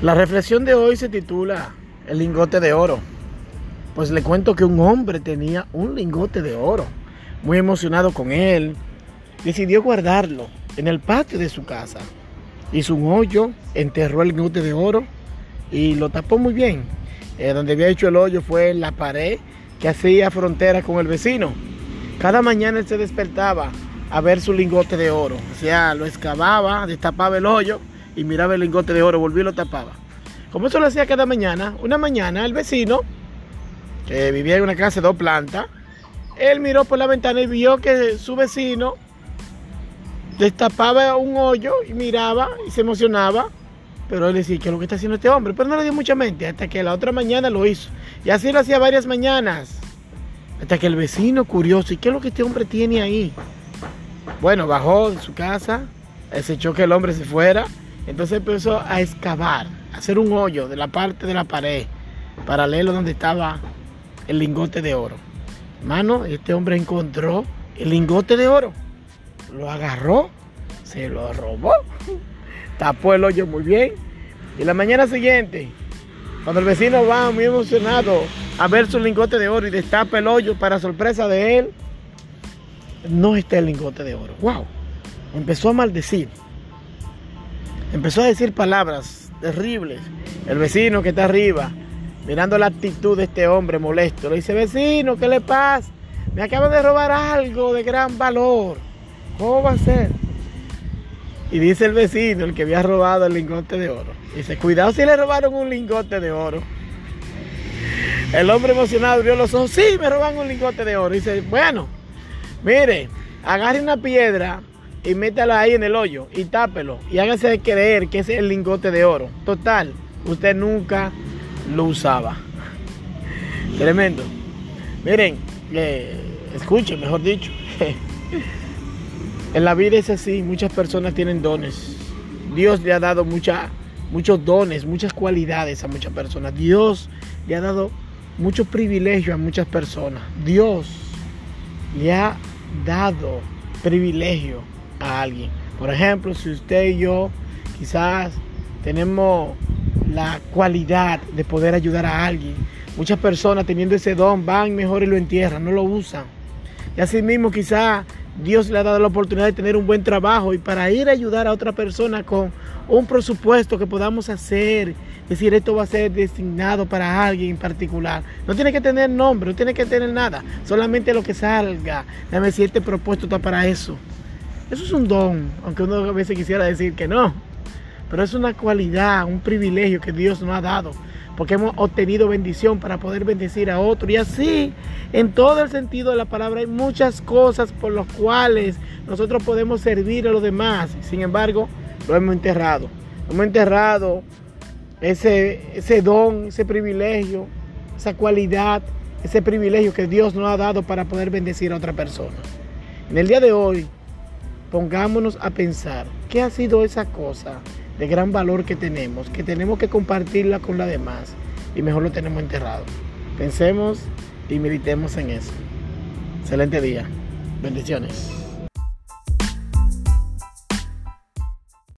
La reflexión de hoy se titula El lingote de oro. Pues le cuento que un hombre tenía un lingote de oro. Muy emocionado con él, decidió guardarlo en el patio de su casa. Hizo un hoyo, enterró el lingote de oro y lo tapó muy bien. Eh, donde había hecho el hoyo fue en la pared que hacía frontera con el vecino. Cada mañana él se despertaba a ver su lingote de oro. O sea, lo excavaba, destapaba el hoyo y miraba el lingote de oro, volvió y lo tapaba. Como eso lo hacía cada mañana, una mañana el vecino, que vivía en una casa de dos plantas, él miró por la ventana y vio que su vecino destapaba un hoyo y miraba y se emocionaba. Pero él decía, ¿qué es lo que está haciendo este hombre? Pero no le dio mucha mente hasta que la otra mañana lo hizo. Y así lo hacía varias mañanas. Hasta que el vecino, curioso, ¿y qué es lo que este hombre tiene ahí? Bueno, bajó de su casa, se echó que el hombre se fuera entonces empezó a excavar, a hacer un hoyo de la parte de la pared, paralelo donde estaba el lingote de oro. Hermano, este hombre encontró el lingote de oro, lo agarró, se lo robó, tapó el hoyo muy bien. Y la mañana siguiente, cuando el vecino va muy emocionado a ver su lingote de oro y destapa el hoyo para sorpresa de él, no está el lingote de oro. ¡Wow! Empezó a maldecir empezó a decir palabras terribles. El vecino que está arriba, mirando la actitud de este hombre molesto, le dice, vecino, ¿qué le pasa? Me acaban de robar algo de gran valor. ¿Cómo va a ser? Y dice el vecino, el que había robado el lingote de oro. Dice, cuidado si le robaron un lingote de oro. El hombre emocionado abrió los ojos, sí, me roban un lingote de oro. Dice, bueno, mire, agarre una piedra y métala ahí en el hoyo y tápelo y hágase creer que es el lingote de oro. Total, usted nunca lo usaba. Tremendo. Miren, eh, escuchen, mejor dicho. en la vida es así, muchas personas tienen dones. Dios le ha dado mucha, muchos dones, muchas cualidades a muchas personas. Dios le ha dado muchos privilegios a muchas personas. Dios le ha dado privilegio a alguien. Por ejemplo, si usted y yo quizás tenemos la cualidad de poder ayudar a alguien, muchas personas teniendo ese don van mejor y lo entierran, no lo usan. Y así mismo quizás Dios le ha dado la oportunidad de tener un buen trabajo y para ir a ayudar a otra persona con un presupuesto que podamos hacer, decir esto va a ser designado para alguien en particular. No tiene que tener nombre, no tiene que tener nada, solamente lo que salga. Dame si este propuesto está para eso. Eso es un don, aunque uno a veces quisiera decir que no. Pero es una cualidad, un privilegio que Dios nos ha dado. Porque hemos obtenido bendición para poder bendecir a otro. Y así, en todo el sentido de la palabra, hay muchas cosas por las cuales nosotros podemos servir a los demás. Sin embargo, lo hemos enterrado. Hemos enterrado ese, ese don, ese privilegio, esa cualidad, ese privilegio que Dios nos ha dado para poder bendecir a otra persona. En el día de hoy, pongámonos a pensar qué ha sido esa cosa de gran valor que tenemos, que tenemos que compartirla con la demás y mejor lo tenemos enterrado. Pensemos y meditemos en eso. Excelente día. Bendiciones.